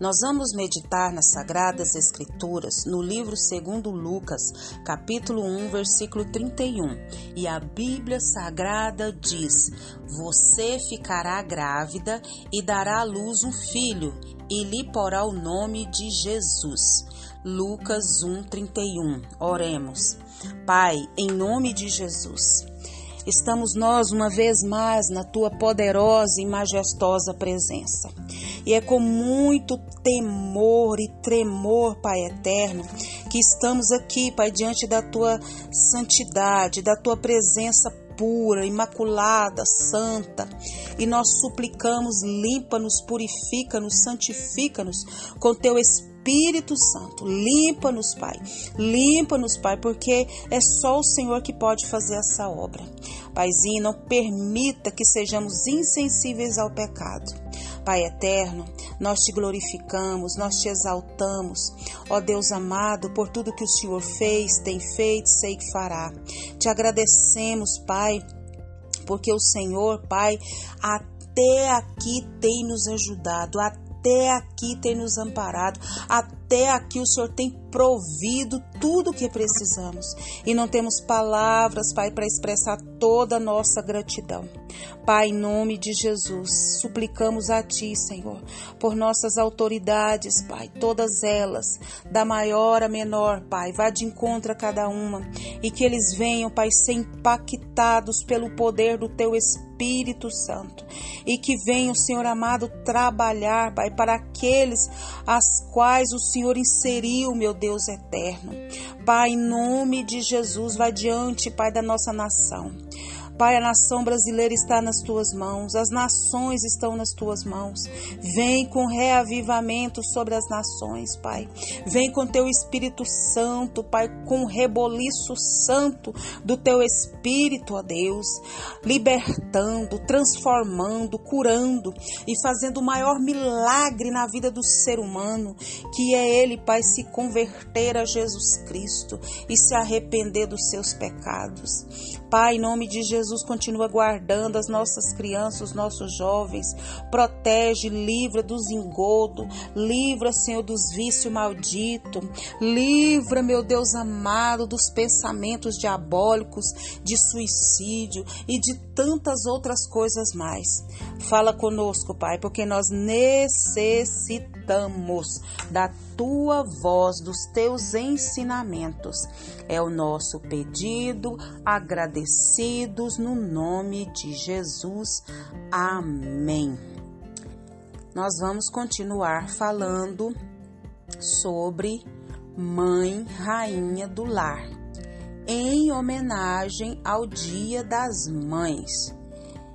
Nós vamos meditar nas Sagradas Escrituras no livro segundo Lucas, capítulo 1, versículo 31. E a Bíblia Sagrada diz: Você ficará grávida e dará à luz um filho e lhe porá o nome de Jesus. Lucas 1:31. Oremos. Pai, em nome de Jesus, estamos nós uma vez mais na tua poderosa e majestosa presença. E é com muito temor e tremor, Pai eterno, que estamos aqui, Pai, diante da tua santidade, da tua presença pura, imaculada, santa. E nós suplicamos, limpa-nos, purifica-nos, santifica-nos com teu Espírito Santo. Limpa-nos, Pai. Limpa-nos, Pai, porque é só o Senhor que pode fazer essa obra. Paizinho, não permita que sejamos insensíveis ao pecado. Pai eterno, nós te glorificamos, nós te exaltamos, ó Deus amado, por tudo que o Senhor fez, tem feito, sei que fará. Te agradecemos, Pai, porque o Senhor, Pai, até aqui tem nos ajudado, até aqui tem nos amparado, até aqui o Senhor tem provido tudo o que precisamos. E não temos palavras, Pai, para expressar toda a nossa gratidão. Pai, em nome de Jesus, suplicamos a Ti, Senhor, por nossas autoridades, Pai, todas elas, da maior a menor, Pai, vá de encontro a cada uma. E que eles venham, Pai, ser impactados pelo poder do Teu Espírito Santo. E que venham, Senhor amado, trabalhar, Pai, para aqueles as quais o Senhor inseriu, meu Deus eterno. Pai, em nome de Jesus, vai diante, Pai, da nossa nação. Pai, a nação brasileira está nas tuas mãos, as nações estão nas tuas mãos. Vem com reavivamento sobre as nações, Pai. Vem com teu Espírito Santo, Pai, com o reboliço santo do teu Espírito, ó Deus, libertando, transformando, curando e fazendo o maior milagre na vida do ser humano, que é ele, Pai, se converter a Jesus Cristo e se arrepender dos seus pecados. Pai, em nome de Jesus, continua guardando as nossas crianças, os nossos jovens. Protege, livra dos engodos. Livra, Senhor, dos vícios malditos. Livra, meu Deus amado, dos pensamentos diabólicos, de suicídio e de tantas outras coisas mais. Fala conosco, Pai, porque nós necessitamos da tua voz, dos teus ensinamentos. É o nosso pedido, agradecidos no nome de Jesus. Amém. Nós vamos continuar falando sobre Mãe Rainha do Lar, em homenagem ao Dia das Mães.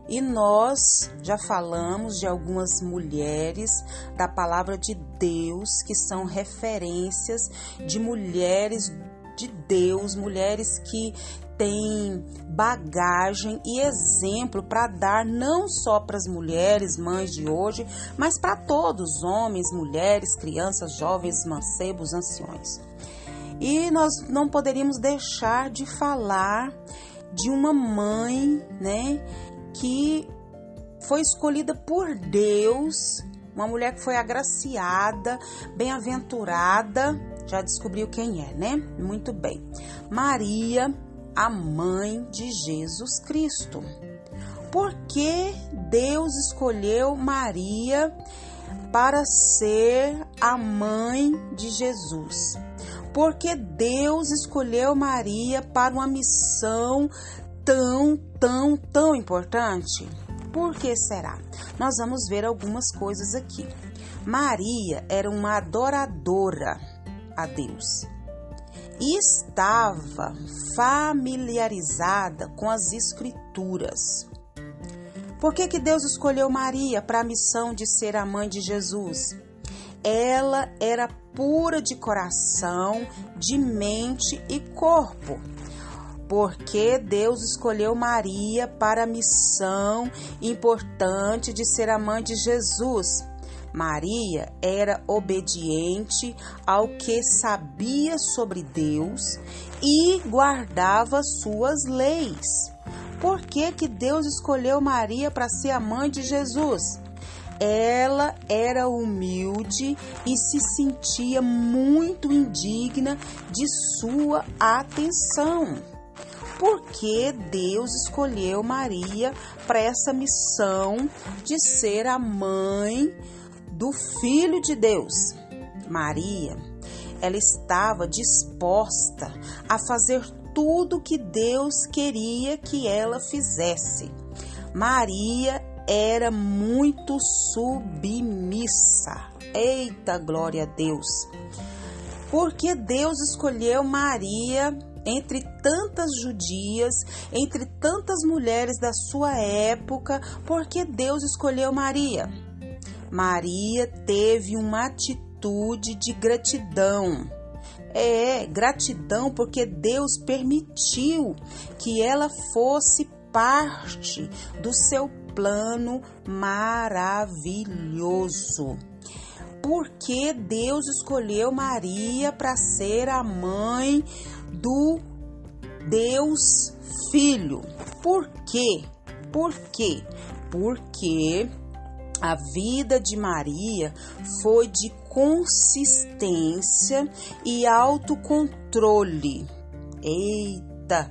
E nós já falamos de algumas mulheres da palavra de Deus que são referências de mulheres de Deus, mulheres que têm bagagem e exemplo para dar não só para as mulheres, mães de hoje, mas para todos, homens, mulheres, crianças, jovens, mancebos, anciões. E nós não poderíamos deixar de falar de uma mãe, né, que foi escolhida por Deus, uma mulher que foi agraciada, bem-aventurada, já descobriu quem é, né? Muito bem. Maria, a mãe de Jesus Cristo. Por que Deus escolheu Maria para ser a mãe de Jesus? Porque Deus escolheu Maria para uma missão tão, tão, tão importante? Por que será? Nós vamos ver algumas coisas aqui. Maria era uma adoradora a Deus e estava familiarizada com as Escrituras. Por que, que Deus escolheu Maria para a missão de ser a mãe de Jesus? Ela era pura de coração, de mente e corpo porque Deus escolheu Maria para a missão importante de ser a mãe de Jesus. Maria era obediente ao que sabia sobre Deus e guardava suas leis. Por que, que Deus escolheu Maria para ser a mãe de Jesus? Ela era humilde e se sentia muito indigna de sua atenção. Porque Deus escolheu Maria para essa missão de ser a mãe do Filho de Deus. Maria, ela estava disposta a fazer tudo que Deus queria que ela fizesse. Maria era muito submissa. Eita, glória a Deus! Porque Deus escolheu Maria entre tantas judias, entre tantas mulheres da sua época, porque Deus escolheu Maria. Maria teve uma atitude de gratidão. É, gratidão porque Deus permitiu que ela fosse parte do seu plano maravilhoso. Porque Deus escolheu Maria para ser a mãe do Deus Filho. Por quê? Por quê? Porque a vida de Maria foi de consistência e autocontrole. Eita!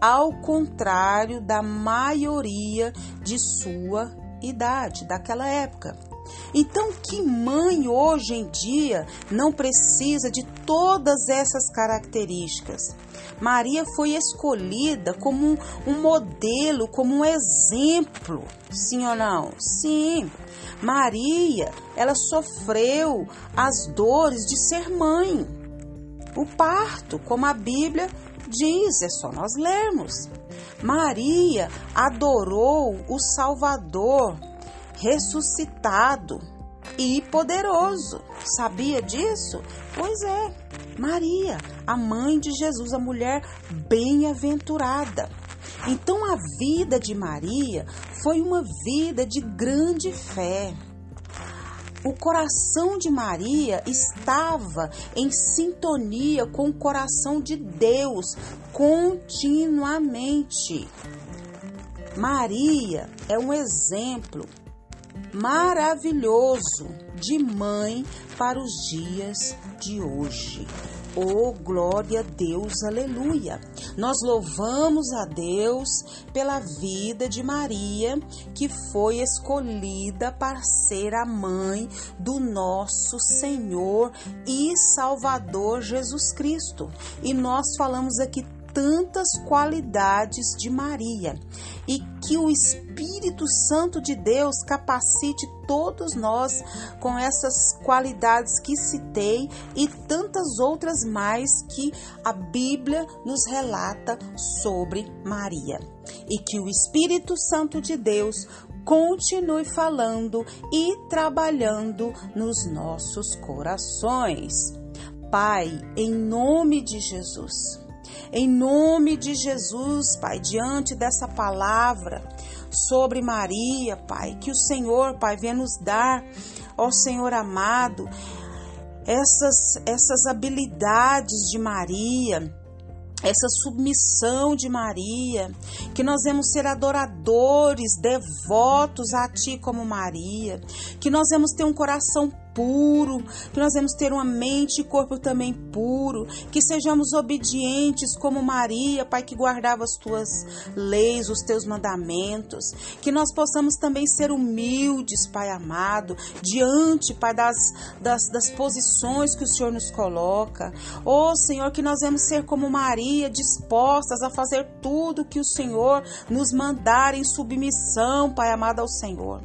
ao contrário da maioria de sua idade, daquela época. Então, que mãe hoje em dia não precisa de todas essas características? Maria foi escolhida como um, um, modelo, como um exemplo, sim ou não? Sim. Maria, ela sofreu as dores de ser mãe. O parto, como a Bíblia Diz, é só nós lermos. Maria adorou o Salvador ressuscitado e poderoso. Sabia disso? Pois é, Maria, a mãe de Jesus, a mulher bem-aventurada. Então a vida de Maria foi uma vida de grande fé o coração de Maria estava em sintonia com o coração de Deus continuamente. Maria é um exemplo maravilhoso de mãe para os dias de hoje. Oh, glória a Deus, aleluia! Nós louvamos a Deus pela vida de Maria, que foi escolhida para ser a mãe do nosso Senhor e Salvador Jesus Cristo. E nós falamos aqui tantas qualidades de Maria e que o Espírito Santo de Deus capacite todos nós com essas qualidades que citei e tantas outras mais que a Bíblia nos relata sobre Maria. E que o Espírito Santo de Deus continue falando e trabalhando nos nossos corações. Pai, em nome de Jesus, em nome de Jesus, Pai, diante dessa palavra sobre Maria, Pai, que o Senhor, Pai, venha nos dar, ó Senhor amado, essas, essas habilidades de Maria, essa submissão de Maria, que nós vamos ser adoradores, devotos a Ti como Maria, que nós vamos ter um coração puro, que nós vamos ter uma mente e corpo também puro, que sejamos obedientes como Maria, Pai, que guardava as tuas leis, os teus mandamentos, que nós possamos também ser humildes, Pai amado, diante, Pai, das, das, das posições que o Senhor nos coloca. Oh, Senhor, que nós vamos ser como Maria, dispostas a fazer tudo que o Senhor nos mandar em submissão, Pai amado, ao Senhor.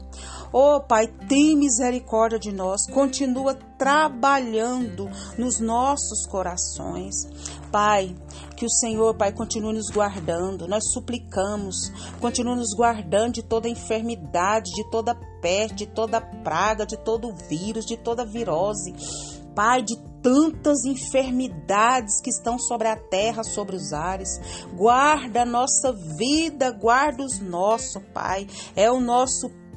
Oh, Pai, tem misericórdia de nós, continua trabalhando nos nossos corações. Pai, que o Senhor, Pai, continue nos guardando. Nós suplicamos, continue nos guardando de toda enfermidade, de toda peste, de toda praga, de todo vírus, de toda virose. Pai, de tantas enfermidades que estão sobre a terra, sobre os ares. Guarda a nossa vida, guarda os nossos, Pai. É o nosso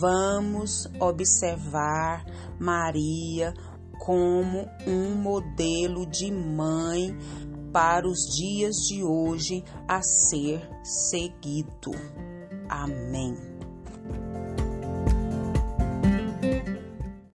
Vamos observar Maria como um modelo de mãe para os dias de hoje a ser seguido. Amém.